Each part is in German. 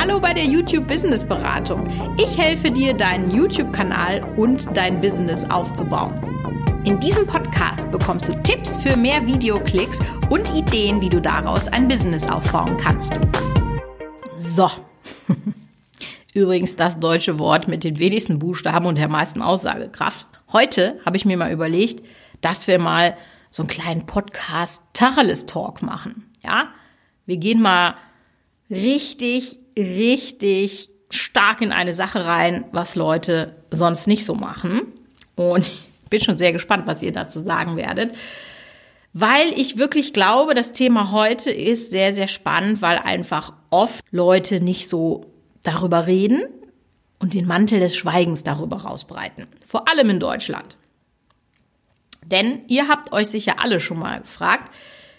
Hallo bei der YouTube Business Beratung. Ich helfe dir, deinen YouTube-Kanal und dein Business aufzubauen. In diesem Podcast bekommst du Tipps für mehr Videoklicks und Ideen, wie du daraus ein Business aufbauen kannst. So. Übrigens das deutsche Wort mit den wenigsten Buchstaben und der meisten Aussagekraft. Heute habe ich mir mal überlegt, dass wir mal so einen kleinen Podcast Tacheles Talk machen. Ja? Wir gehen mal richtig, richtig stark in eine Sache rein, was Leute sonst nicht so machen. Und ich bin schon sehr gespannt, was ihr dazu sagen werdet. Weil ich wirklich glaube, das Thema heute ist sehr, sehr spannend, weil einfach oft Leute nicht so darüber reden und den Mantel des Schweigens darüber rausbreiten. Vor allem in Deutschland. Denn ihr habt euch sicher alle schon mal gefragt,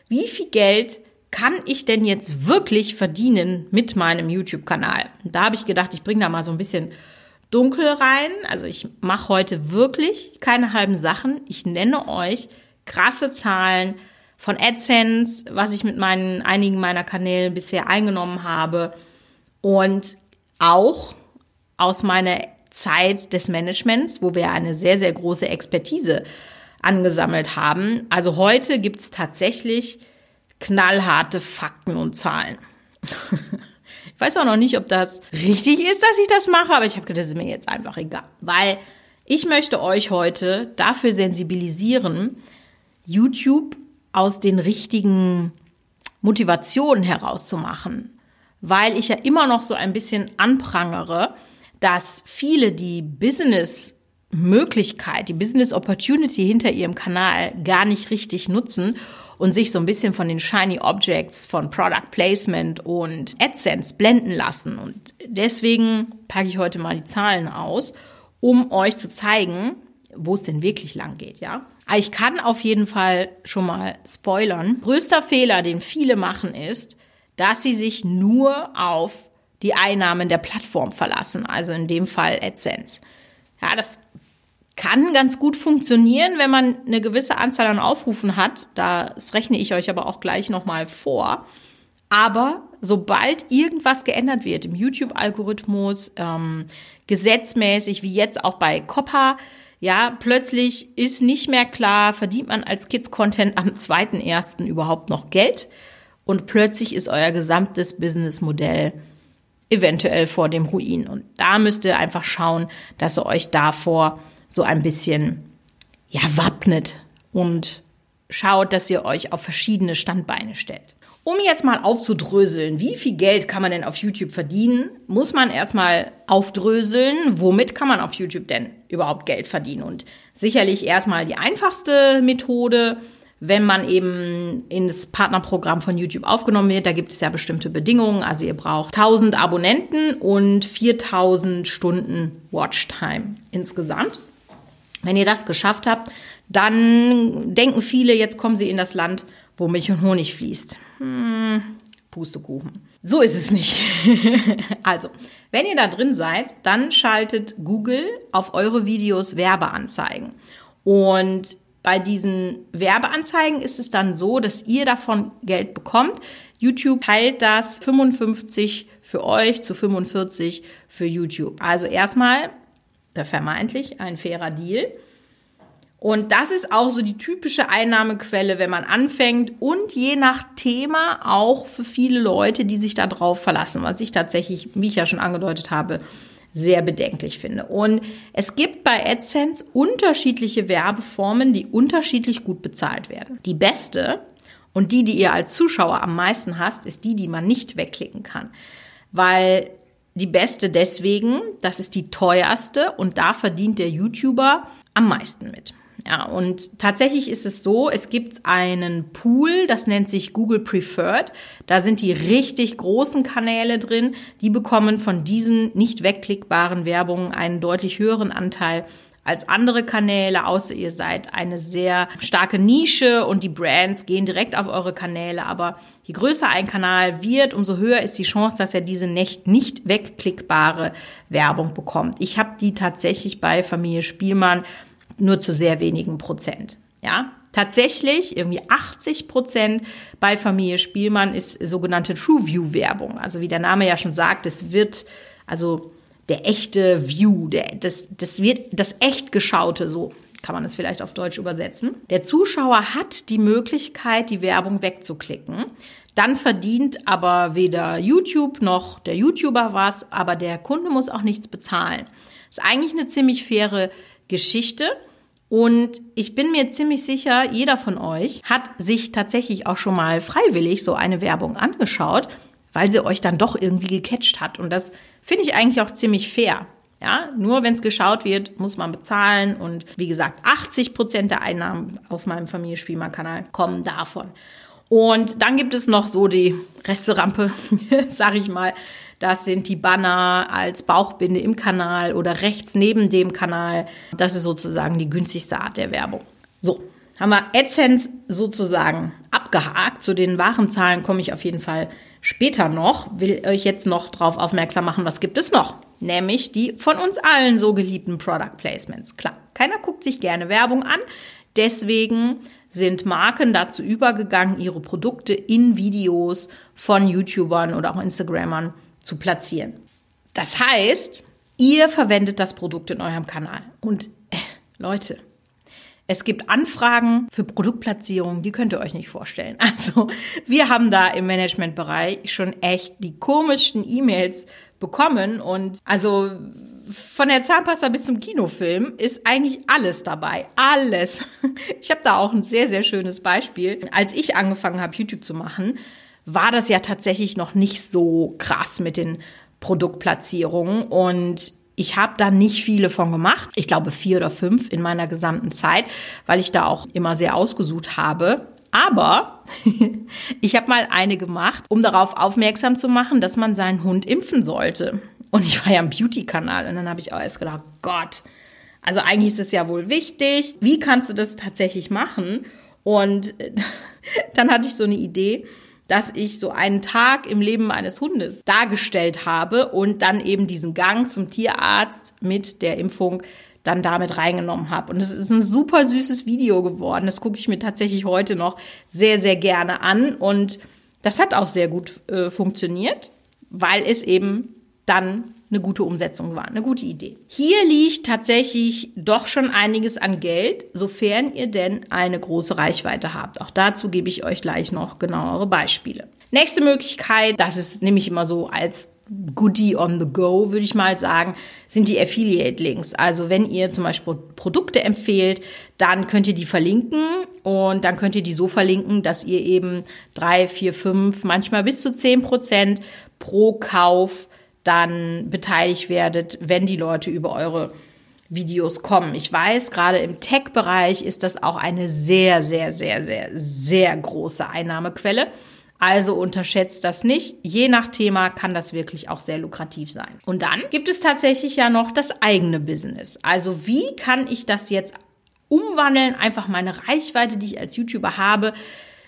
wie viel Geld kann ich denn jetzt wirklich verdienen mit meinem YouTube-Kanal? Da habe ich gedacht, ich bringe da mal so ein bisschen dunkel rein. Also ich mache heute wirklich keine halben Sachen. Ich nenne euch krasse Zahlen von AdSense, was ich mit meinen einigen meiner Kanäle bisher eingenommen habe und auch aus meiner Zeit des Managements, wo wir eine sehr, sehr große Expertise angesammelt haben. Also heute gibt es tatsächlich knallharte Fakten und Zahlen. ich weiß auch noch nicht, ob das richtig ist, dass ich das mache, aber ich habe gedacht, das ist mir jetzt einfach egal. Weil ich möchte euch heute dafür sensibilisieren, YouTube aus den richtigen Motivationen herauszumachen. Weil ich ja immer noch so ein bisschen anprangere, dass viele die Business Möglichkeit, die Business Opportunity hinter ihrem Kanal gar nicht richtig nutzen und sich so ein bisschen von den Shiny Objects von Product Placement und AdSense blenden lassen. Und deswegen packe ich heute mal die Zahlen aus, um euch zu zeigen, wo es denn wirklich lang geht, ja? Ich kann auf jeden Fall schon mal spoilern. Größter Fehler, den viele machen, ist, dass sie sich nur auf die Einnahmen der Plattform verlassen, also in dem Fall AdSense. Ja, das kann ganz gut funktionieren, wenn man eine gewisse Anzahl an Aufrufen hat. Das rechne ich euch aber auch gleich nochmal vor. Aber sobald irgendwas geändert wird im YouTube-Algorithmus, ähm, gesetzmäßig, wie jetzt auch bei Coppa, ja, plötzlich ist nicht mehr klar, verdient man als Kids-Content am 2.1. überhaupt noch Geld? Und plötzlich ist euer gesamtes Businessmodell eventuell vor dem Ruin. Und da müsst ihr einfach schauen, dass ihr euch davor so ein bisschen, ja, wappnet und schaut, dass ihr euch auf verschiedene Standbeine stellt. Um jetzt mal aufzudröseln, wie viel Geld kann man denn auf YouTube verdienen, muss man erstmal aufdröseln, womit kann man auf YouTube denn überhaupt Geld verdienen. Und sicherlich erstmal die einfachste Methode, wenn man eben ins Partnerprogramm von YouTube aufgenommen wird. Da gibt es ja bestimmte Bedingungen. Also ihr braucht 1000 Abonnenten und 4000 Stunden Watchtime insgesamt. Wenn ihr das geschafft habt, dann denken viele, jetzt kommen sie in das Land, wo Milch und Honig fließt. Hm, Pustekuchen. So ist es nicht. also, wenn ihr da drin seid, dann schaltet Google auf eure Videos Werbeanzeigen. Und bei diesen Werbeanzeigen ist es dann so, dass ihr davon Geld bekommt. YouTube teilt das 55 für euch zu 45 für YouTube. Also erstmal vermeintlich ein fairer Deal. Und das ist auch so die typische Einnahmequelle, wenn man anfängt und je nach Thema auch für viele Leute, die sich da drauf verlassen, was ich tatsächlich, wie ich ja schon angedeutet habe, sehr bedenklich finde. Und es gibt bei AdSense unterschiedliche Werbeformen, die unterschiedlich gut bezahlt werden. Die beste und die, die ihr als Zuschauer am meisten hasst, ist die, die man nicht wegklicken kann. Weil die beste deswegen, das ist die teuerste und da verdient der YouTuber am meisten mit. Ja, und tatsächlich ist es so, es gibt einen Pool, das nennt sich Google Preferred. Da sind die richtig großen Kanäle drin. Die bekommen von diesen nicht wegklickbaren Werbungen einen deutlich höheren Anteil als andere Kanäle, außer ihr seid eine sehr starke Nische und die Brands gehen direkt auf eure Kanäle. Aber je größer ein Kanal wird, umso höher ist die Chance, dass er diese nicht, nicht wegklickbare Werbung bekommt. Ich habe die tatsächlich bei Familie Spielmann nur zu sehr wenigen Prozent. Ja, tatsächlich irgendwie 80 Prozent bei Familie Spielmann ist sogenannte True View Werbung. Also wie der Name ja schon sagt, es wird, also der echte View, der, das, das wird das echt geschaute, so kann man es vielleicht auf Deutsch übersetzen. Der Zuschauer hat die Möglichkeit, die Werbung wegzuklicken. Dann verdient aber weder YouTube noch der YouTuber was, aber der Kunde muss auch nichts bezahlen. Ist eigentlich eine ziemlich faire Geschichte. Und ich bin mir ziemlich sicher, jeder von euch hat sich tatsächlich auch schon mal freiwillig so eine Werbung angeschaut, weil sie euch dann doch irgendwie gecatcht hat. Und das finde ich eigentlich auch ziemlich fair. Ja, nur wenn es geschaut wird, muss man bezahlen. Und wie gesagt, 80 Prozent der Einnahmen auf meinem Familienspielmann-Kanal kommen davon. Und dann gibt es noch so die Resterampe, sag ich mal. Das sind die Banner als Bauchbinde im Kanal oder rechts neben dem Kanal. Das ist sozusagen die günstigste Art der Werbung. So, haben wir AdSense sozusagen abgehakt. Zu den wahren Zahlen komme ich auf jeden Fall später noch. Will euch jetzt noch darauf aufmerksam machen, was gibt es noch? nämlich die von uns allen so geliebten Product Placements. Klar, keiner guckt sich gerne Werbung an, deswegen sind Marken dazu übergegangen, ihre Produkte in Videos von YouTubern oder auch Instagrammern zu platzieren. Das heißt, ihr verwendet das Produkt in eurem Kanal. Und äh, Leute, es gibt Anfragen für Produktplatzierungen, die könnt ihr euch nicht vorstellen. Also wir haben da im Managementbereich schon echt die komischsten E-Mails bekommen und also von der Zahnpasta bis zum Kinofilm ist eigentlich alles dabei. Alles. Ich habe da auch ein sehr, sehr schönes Beispiel. Als ich angefangen habe, YouTube zu machen, war das ja tatsächlich noch nicht so krass mit den Produktplatzierungen und ich habe da nicht viele von gemacht. Ich glaube vier oder fünf in meiner gesamten Zeit, weil ich da auch immer sehr ausgesucht habe. Aber ich habe mal eine gemacht, um darauf aufmerksam zu machen, dass man seinen Hund impfen sollte. Und ich war ja im Beauty-Kanal und dann habe ich auch erst gedacht, Gott, also eigentlich ist es ja wohl wichtig. Wie kannst du das tatsächlich machen? Und dann hatte ich so eine Idee, dass ich so einen Tag im Leben eines Hundes dargestellt habe und dann eben diesen Gang zum Tierarzt mit der Impfung dann damit reingenommen habe. Und es ist ein super süßes Video geworden. Das gucke ich mir tatsächlich heute noch sehr, sehr gerne an. Und das hat auch sehr gut äh, funktioniert, weil es eben dann eine gute Umsetzung war, eine gute Idee. Hier liegt tatsächlich doch schon einiges an Geld, sofern ihr denn eine große Reichweite habt. Auch dazu gebe ich euch gleich noch genauere Beispiele. Nächste Möglichkeit, das ist nämlich immer so als Goodie on the go, würde ich mal sagen, sind die Affiliate-Links. Also wenn ihr zum Beispiel Produkte empfehlt, dann könnt ihr die verlinken und dann könnt ihr die so verlinken, dass ihr eben drei, vier, fünf, manchmal bis zu zehn Prozent pro Kauf dann beteiligt werdet, wenn die Leute über eure Videos kommen. Ich weiß, gerade im Tech-Bereich ist das auch eine sehr, sehr, sehr, sehr, sehr große Einnahmequelle. Also unterschätzt das nicht. Je nach Thema kann das wirklich auch sehr lukrativ sein. Und dann gibt es tatsächlich ja noch das eigene Business. Also wie kann ich das jetzt umwandeln? Einfach meine Reichweite, die ich als YouTuber habe,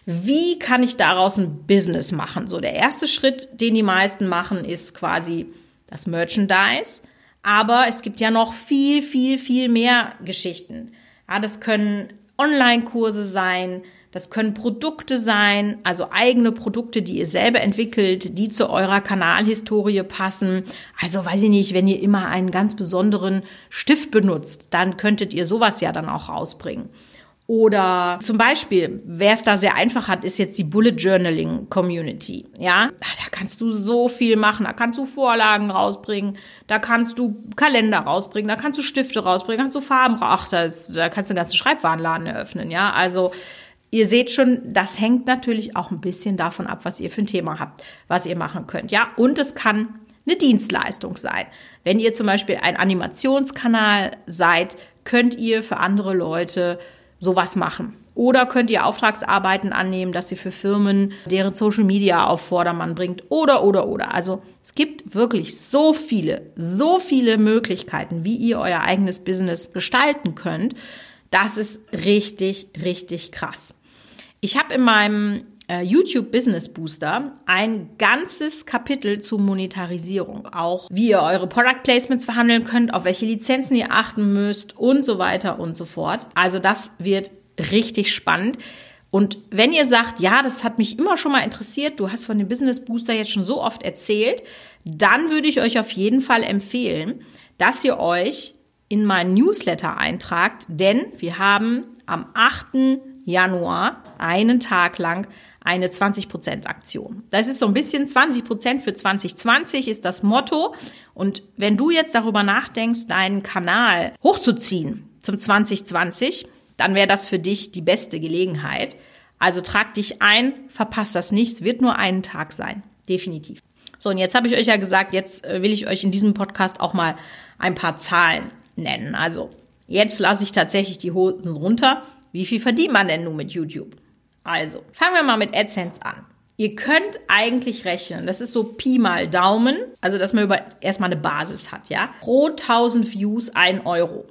wie kann ich daraus ein Business machen? So, der erste Schritt, den die meisten machen, ist quasi das Merchandise. Aber es gibt ja noch viel, viel, viel mehr Geschichten. Ja, das können Online-Kurse sein, das können Produkte sein, also eigene Produkte, die ihr selber entwickelt, die zu eurer Kanalhistorie passen. Also weiß ich nicht, wenn ihr immer einen ganz besonderen Stift benutzt, dann könntet ihr sowas ja dann auch rausbringen. Oder zum Beispiel, wer es da sehr einfach hat, ist jetzt die Bullet Journaling Community. Ja, da kannst du so viel machen. Da kannst du Vorlagen rausbringen, da kannst du Kalender rausbringen, da kannst du Stifte rausbringen, da kannst du Farben. Ach, das, da kannst du einen ganzen Schreibwarenladen eröffnen. Ja, also ihr seht schon, das hängt natürlich auch ein bisschen davon ab, was ihr für ein Thema habt, was ihr machen könnt. Ja, und es kann eine Dienstleistung sein. Wenn ihr zum Beispiel ein Animationskanal seid, könnt ihr für andere Leute sowas machen. Oder könnt ihr Auftragsarbeiten annehmen, dass ihr für Firmen deren Social Media auf Vordermann bringt. Oder, oder, oder. Also es gibt wirklich so viele, so viele Möglichkeiten, wie ihr euer eigenes Business gestalten könnt. Das ist richtig, richtig krass. Ich habe in meinem YouTube Business Booster ein ganzes Kapitel zu Monetarisierung. Auch wie ihr eure Product Placements verhandeln könnt, auf welche Lizenzen ihr achten müsst und so weiter und so fort. Also das wird richtig spannend. Und wenn ihr sagt, ja, das hat mich immer schon mal interessiert, du hast von dem Business Booster jetzt schon so oft erzählt, dann würde ich euch auf jeden Fall empfehlen, dass ihr euch in meinen Newsletter eintragt, denn wir haben am 8. Januar einen Tag lang eine 20% Aktion. Das ist so ein bisschen 20% für 2020 ist das Motto. Und wenn du jetzt darüber nachdenkst, deinen Kanal hochzuziehen zum 2020, dann wäre das für dich die beste Gelegenheit. Also trag dich ein, verpasst das nicht. Wird nur einen Tag sein. Definitiv. So, und jetzt habe ich euch ja gesagt, jetzt äh, will ich euch in diesem Podcast auch mal ein paar Zahlen nennen. Also, jetzt lasse ich tatsächlich die Hosen runter. Wie viel verdient man denn nun mit YouTube? Also, fangen wir mal mit AdSense an. Ihr könnt eigentlich rechnen, das ist so Pi mal Daumen, also dass man über erstmal eine Basis hat, ja. Pro 1000 Views ein Euro.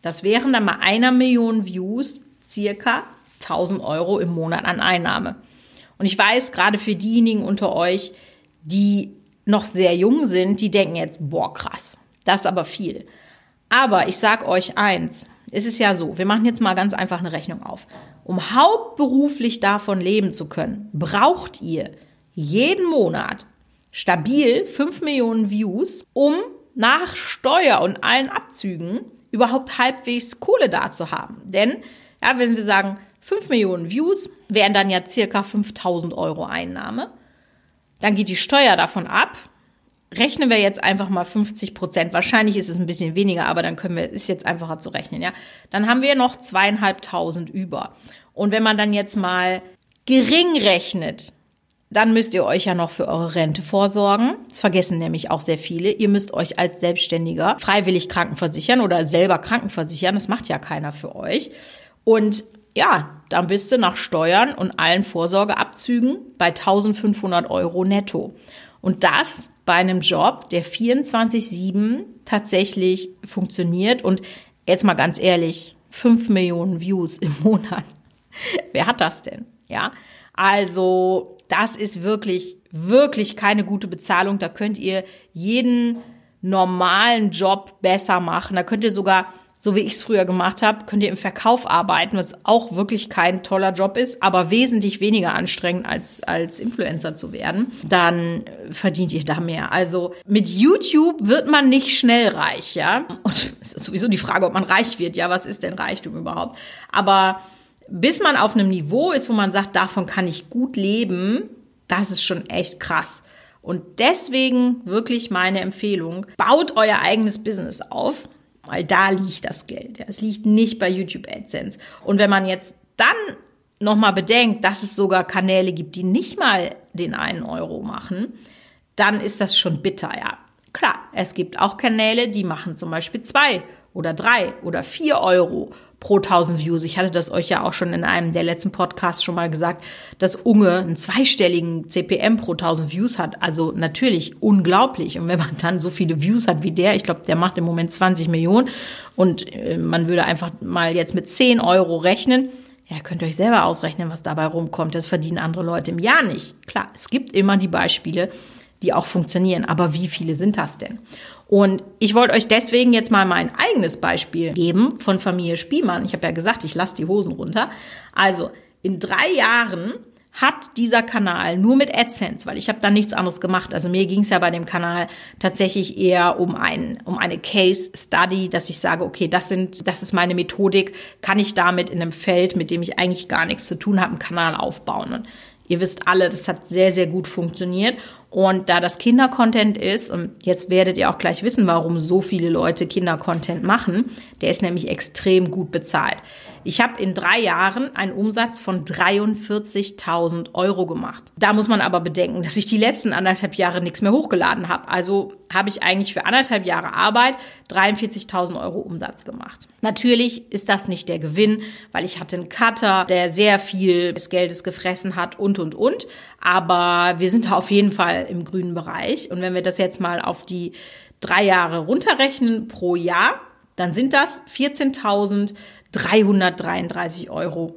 Das wären dann mal einer Million Views circa 1000 Euro im Monat an Einnahme. Und ich weiß, gerade für diejenigen unter euch, die noch sehr jung sind, die denken jetzt, boah, krass, das ist aber viel. Aber ich sag euch eins, es ist ja so, wir machen jetzt mal ganz einfach eine Rechnung auf. Um hauptberuflich davon leben zu können, braucht ihr jeden Monat stabil 5 Millionen Views, um nach Steuer und allen Abzügen überhaupt halbwegs Kohle da zu haben. Denn, ja, wenn wir sagen, 5 Millionen Views wären dann ja circa 5000 Euro Einnahme. Dann geht die Steuer davon ab. Rechnen wir jetzt einfach mal 50 Prozent. Wahrscheinlich ist es ein bisschen weniger, aber dann können wir, ist jetzt einfacher zu rechnen, ja. Dann haben wir noch zweieinhalbtausend über. Und wenn man dann jetzt mal gering rechnet, dann müsst ihr euch ja noch für eure Rente vorsorgen. Das vergessen nämlich auch sehr viele. Ihr müsst euch als Selbstständiger freiwillig krankenversichern oder selber krankenversichern. Das macht ja keiner für euch. Und ja, dann bist du nach Steuern und allen Vorsorgeabzügen bei 1500 Euro netto. Und das bei einem Job, der 24-7 tatsächlich funktioniert. Und jetzt mal ganz ehrlich, 5 Millionen Views im Monat. Wer hat das denn? Ja, also das ist wirklich, wirklich keine gute Bezahlung. Da könnt ihr jeden normalen Job besser machen. Da könnt ihr sogar, so wie ich es früher gemacht habe, könnt ihr im Verkauf arbeiten, was auch wirklich kein toller Job ist, aber wesentlich weniger anstrengend als als Influencer zu werden. Dann verdient ihr da mehr. Also mit YouTube wird man nicht schnell reich, ja. Und es ist sowieso die Frage, ob man reich wird. Ja, was ist denn Reichtum überhaupt? Aber bis man auf einem Niveau ist, wo man sagt, davon kann ich gut leben, das ist schon echt krass. Und deswegen wirklich meine Empfehlung, baut euer eigenes Business auf, weil da liegt das Geld. Es liegt nicht bei YouTube AdSense. Und wenn man jetzt dann nochmal bedenkt, dass es sogar Kanäle gibt, die nicht mal den einen Euro machen, dann ist das schon bitter, ja. Klar, es gibt auch Kanäle, die machen zum Beispiel zwei oder drei oder vier Euro pro 1000 Views. Ich hatte das euch ja auch schon in einem der letzten Podcasts schon mal gesagt, dass Unge einen zweistelligen CPM pro 1000 Views hat. Also natürlich unglaublich. Und wenn man dann so viele Views hat wie der, ich glaube, der macht im Moment 20 Millionen und äh, man würde einfach mal jetzt mit 10 Euro rechnen. Ja, könnt ihr euch selber ausrechnen, was dabei rumkommt. Das verdienen andere Leute im Jahr nicht. Klar, es gibt immer die Beispiele, die auch funktionieren. Aber wie viele sind das denn? Und ich wollte euch deswegen jetzt mal mein eigenes Beispiel geben von Familie Spielmann. Ich habe ja gesagt, ich lasse die Hosen runter. Also in drei Jahren hat dieser Kanal nur mit AdSense, weil ich habe da nichts anderes gemacht. Also mir ging es ja bei dem Kanal tatsächlich eher um ein um eine Case Study, dass ich sage, okay, das sind das ist meine Methodik, kann ich damit in einem Feld, mit dem ich eigentlich gar nichts zu tun habe, einen Kanal aufbauen. Und ihr wisst alle, das hat sehr sehr gut funktioniert und da das Kindercontent ist, und jetzt werdet ihr auch gleich wissen, warum so viele Leute Kindercontent machen, der ist nämlich extrem gut bezahlt. Ich habe in drei Jahren einen Umsatz von 43.000 Euro gemacht. Da muss man aber bedenken, dass ich die letzten anderthalb Jahre nichts mehr hochgeladen habe. Also habe ich eigentlich für anderthalb Jahre Arbeit 43.000 Euro Umsatz gemacht. Natürlich ist das nicht der Gewinn, weil ich hatte einen Cutter, der sehr viel des Geldes gefressen hat und, und, und. Aber wir sind da auf jeden Fall im grünen Bereich. Und wenn wir das jetzt mal auf die drei Jahre runterrechnen pro Jahr, dann sind das 14.333 Euro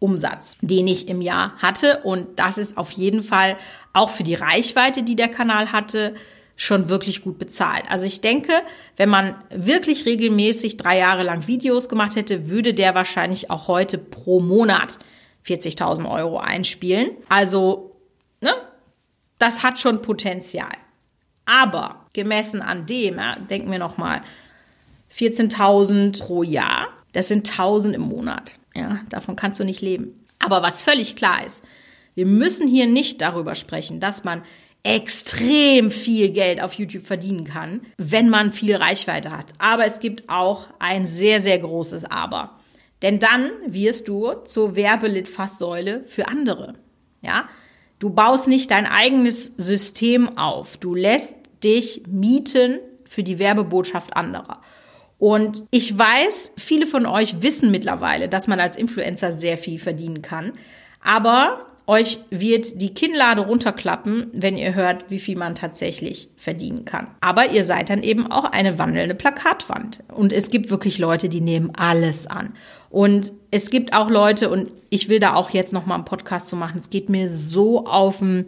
Umsatz, den ich im Jahr hatte. Und das ist auf jeden Fall auch für die Reichweite, die der Kanal hatte, schon wirklich gut bezahlt. Also ich denke, wenn man wirklich regelmäßig drei Jahre lang Videos gemacht hätte, würde der wahrscheinlich auch heute pro Monat 40.000 Euro einspielen. Also, ne, das hat schon Potenzial. Aber gemessen an dem, ja, denken wir nochmal, 14.000 pro Jahr, das sind 1.000 im Monat. Ja, davon kannst du nicht leben. Aber was völlig klar ist, wir müssen hier nicht darüber sprechen, dass man extrem viel Geld auf YouTube verdienen kann, wenn man viel Reichweite hat. Aber es gibt auch ein sehr, sehr großes Aber. Denn dann wirst du zur Werbelitfaßsäule für andere. Ja? Du baust nicht dein eigenes System auf. Du lässt dich mieten für die Werbebotschaft anderer. Und ich weiß, viele von euch wissen mittlerweile, dass man als Influencer sehr viel verdienen kann. Aber euch wird die Kinnlade runterklappen, wenn ihr hört, wie viel man tatsächlich verdienen kann. Aber ihr seid dann eben auch eine wandelnde Plakatwand. Und es gibt wirklich Leute, die nehmen alles an. Und es gibt auch Leute, und ich will da auch jetzt noch mal einen Podcast zu machen, es geht mir so auf den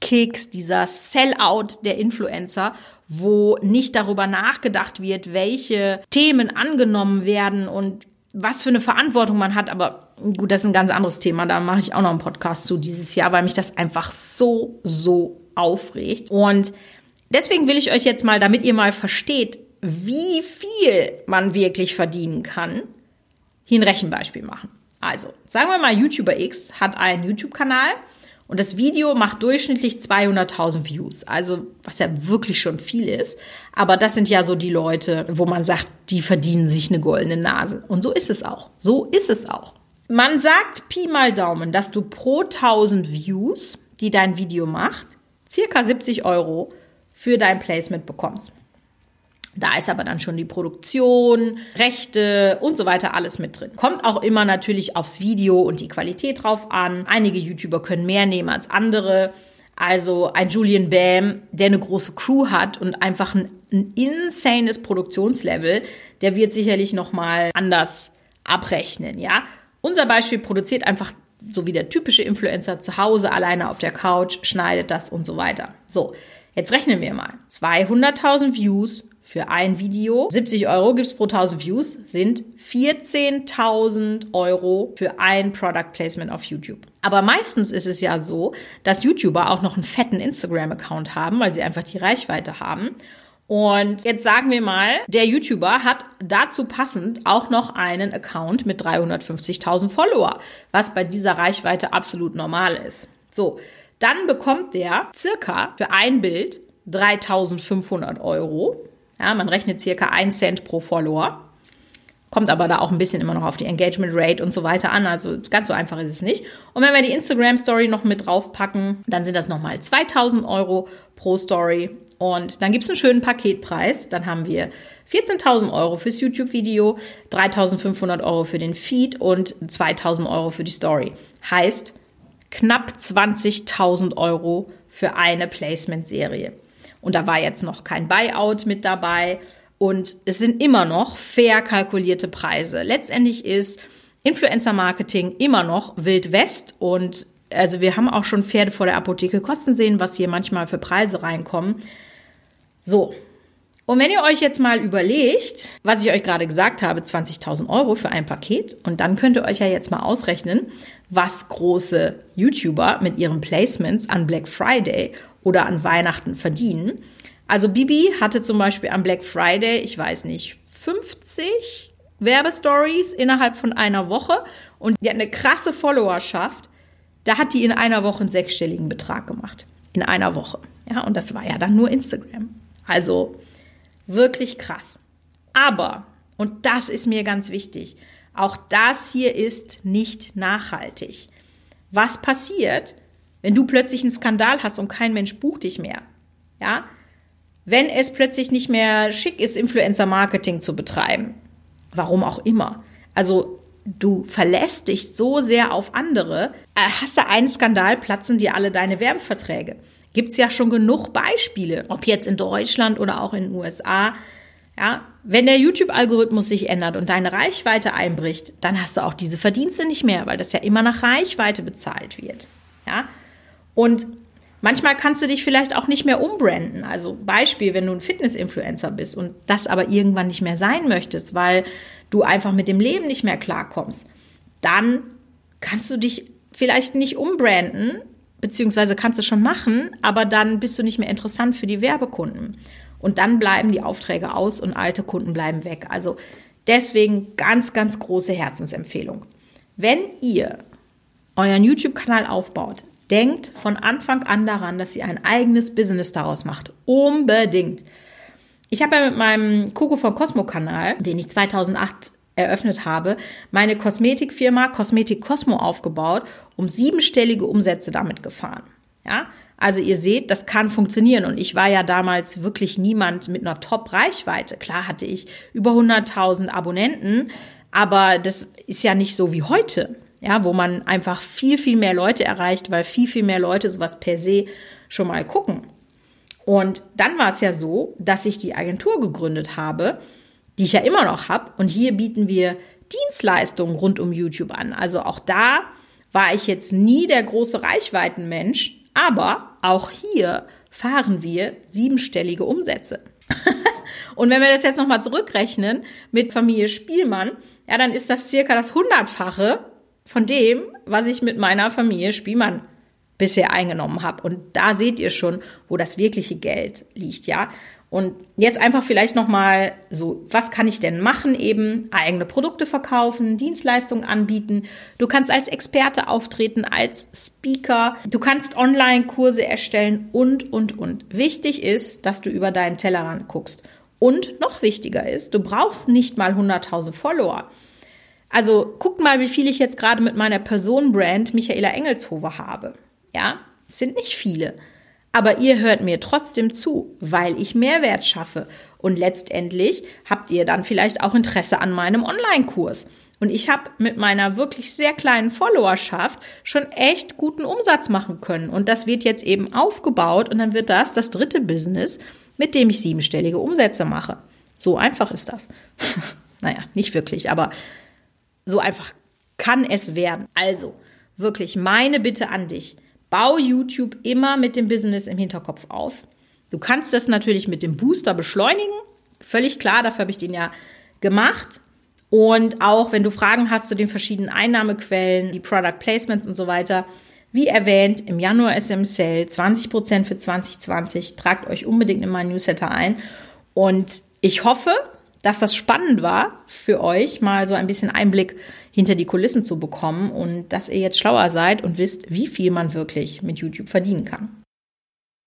Keks, dieser Sellout der Influencer, wo nicht darüber nachgedacht wird, welche Themen angenommen werden und was für eine Verantwortung man hat, aber gut, das ist ein ganz anderes Thema. Da mache ich auch noch einen Podcast zu dieses Jahr, weil mich das einfach so, so aufregt. Und deswegen will ich euch jetzt mal, damit ihr mal versteht, wie viel man wirklich verdienen kann, hier ein Rechenbeispiel machen. Also, sagen wir mal, YouTuber X hat einen YouTube-Kanal und das Video macht durchschnittlich 200.000 Views. Also, was ja wirklich schon viel ist. Aber das sind ja so die Leute, wo man sagt, die verdienen sich eine goldene Nase. Und so ist es auch. So ist es auch. Man sagt Pi mal Daumen, dass du pro 1000 Views, die dein Video macht, circa 70 Euro für dein Placement bekommst. Da ist aber dann schon die Produktion, Rechte und so weiter alles mit drin. Kommt auch immer natürlich aufs Video und die Qualität drauf an. Einige YouTuber können mehr nehmen als andere. Also ein Julian Bam, der eine große Crew hat und einfach ein, ein insanes Produktionslevel, der wird sicherlich noch mal anders abrechnen, ja. Unser Beispiel produziert einfach so wie der typische Influencer zu Hause alleine auf der Couch, schneidet das und so weiter. So, jetzt rechnen wir mal. 200.000 Views für ein Video. 70 Euro gibt es pro 1000 Views, sind 14.000 Euro für ein Product Placement auf YouTube. Aber meistens ist es ja so, dass YouTuber auch noch einen fetten Instagram-Account haben, weil sie einfach die Reichweite haben. Und jetzt sagen wir mal, der YouTuber hat dazu passend auch noch einen Account mit 350.000 Follower, was bei dieser Reichweite absolut normal ist. So, dann bekommt der circa für ein Bild 3.500 Euro. Ja, man rechnet circa 1 Cent pro Follower. Kommt aber da auch ein bisschen immer noch auf die Engagement Rate und so weiter an. Also ganz so einfach ist es nicht. Und wenn wir die Instagram Story noch mit draufpacken, dann sind das nochmal 2000 Euro pro Story. Und dann gibt es einen schönen Paketpreis. Dann haben wir 14.000 Euro fürs YouTube-Video, 3.500 Euro für den Feed und 2.000 Euro für die Story. Heißt knapp 20.000 Euro für eine Placement-Serie. Und da war jetzt noch kein Buyout mit dabei. Und es sind immer noch fair kalkulierte Preise. Letztendlich ist Influencer-Marketing immer noch Wild West und also wir haben auch schon Pferde vor der Apotheke kosten sehen, was hier manchmal für Preise reinkommen. So. Und wenn ihr euch jetzt mal überlegt, was ich euch gerade gesagt habe, 20.000 Euro für ein Paket, und dann könnt ihr euch ja jetzt mal ausrechnen, was große YouTuber mit ihren Placements an Black Friday oder an Weihnachten verdienen. Also Bibi hatte zum Beispiel am Black Friday, ich weiß nicht, 50 Werbestories innerhalb von einer Woche und die hat eine krasse Followerschaft da hat die in einer Woche einen sechsstelligen Betrag gemacht. In einer Woche. Ja, und das war ja dann nur Instagram. Also wirklich krass. Aber, und das ist mir ganz wichtig, auch das hier ist nicht nachhaltig. Was passiert, wenn du plötzlich einen Skandal hast und kein Mensch bucht dich mehr? Ja? Wenn es plötzlich nicht mehr schick ist, Influencer-Marketing zu betreiben. Warum auch immer. Also du verlässt dich so sehr auf andere, äh, hast du einen Skandal, platzen dir alle deine Werbeverträge. Gibt's ja schon genug Beispiele, ob jetzt in Deutschland oder auch in den USA. Ja, wenn der YouTube-Algorithmus sich ändert und deine Reichweite einbricht, dann hast du auch diese Verdienste nicht mehr, weil das ja immer nach Reichweite bezahlt wird. Ja, und Manchmal kannst du dich vielleicht auch nicht mehr umbranden. Also Beispiel, wenn du ein Fitness-Influencer bist und das aber irgendwann nicht mehr sein möchtest, weil du einfach mit dem Leben nicht mehr klarkommst, dann kannst du dich vielleicht nicht umbranden, beziehungsweise kannst du schon machen, aber dann bist du nicht mehr interessant für die Werbekunden. Und dann bleiben die Aufträge aus und alte Kunden bleiben weg. Also deswegen ganz, ganz große Herzensempfehlung. Wenn ihr euren YouTube-Kanal aufbaut, denkt von Anfang an daran, dass ihr ein eigenes Business daraus macht. Unbedingt. Ich habe ja mit meinem Coco von Cosmo-Kanal, den ich 2008 eröffnet habe, meine Kosmetikfirma Kosmetik Cosmo aufgebaut, um siebenstellige Umsätze damit gefahren. Ja, also ihr seht, das kann funktionieren und ich war ja damals wirklich niemand mit einer Top-Reichweite. Klar hatte ich über 100.000 Abonnenten, aber das ist ja nicht so wie heute ja, wo man einfach viel, viel mehr Leute erreicht, weil viel, viel mehr Leute sowas per se schon mal gucken. Und dann war es ja so, dass ich die Agentur gegründet habe, die ich ja immer noch habe. Und hier bieten wir Dienstleistungen rund um YouTube an. Also auch da war ich jetzt nie der große Reichweitenmensch, aber auch hier fahren wir siebenstellige Umsätze. Und wenn wir das jetzt nochmal zurückrechnen mit Familie Spielmann, ja, dann ist das circa das hundertfache von dem, was ich mit meiner Familie Spielmann bisher eingenommen habe. Und da seht ihr schon, wo das wirkliche Geld liegt, ja. Und jetzt einfach vielleicht noch mal so, was kann ich denn machen? Eben eigene Produkte verkaufen, Dienstleistungen anbieten. Du kannst als Experte auftreten, als Speaker. Du kannst Online-Kurse erstellen und, und, und. Wichtig ist, dass du über deinen Tellerrand guckst. Und noch wichtiger ist, du brauchst nicht mal 100.000 Follower. Also guckt mal, wie viel ich jetzt gerade mit meiner Personenbrand Michaela Engelshofer habe. Ja, es sind nicht viele. Aber ihr hört mir trotzdem zu, weil ich Mehrwert schaffe. Und letztendlich habt ihr dann vielleicht auch Interesse an meinem Online-Kurs. Und ich habe mit meiner wirklich sehr kleinen Followerschaft schon echt guten Umsatz machen können. Und das wird jetzt eben aufgebaut und dann wird das das dritte Business, mit dem ich siebenstellige Umsätze mache. So einfach ist das. naja, nicht wirklich, aber so einfach kann es werden. Also, wirklich meine Bitte an dich. Bau YouTube immer mit dem Business im Hinterkopf auf. Du kannst das natürlich mit dem Booster beschleunigen. Völlig klar, dafür habe ich den ja gemacht. Und auch wenn du Fragen hast zu den verschiedenen Einnahmequellen, die Product Placements und so weiter, wie erwähnt, im Januar SM Sale 20% für 2020. Tragt euch unbedingt in meinen Newsletter ein. Und ich hoffe, dass das spannend war für euch, mal so ein bisschen Einblick hinter die Kulissen zu bekommen und dass ihr jetzt schlauer seid und wisst, wie viel man wirklich mit YouTube verdienen kann.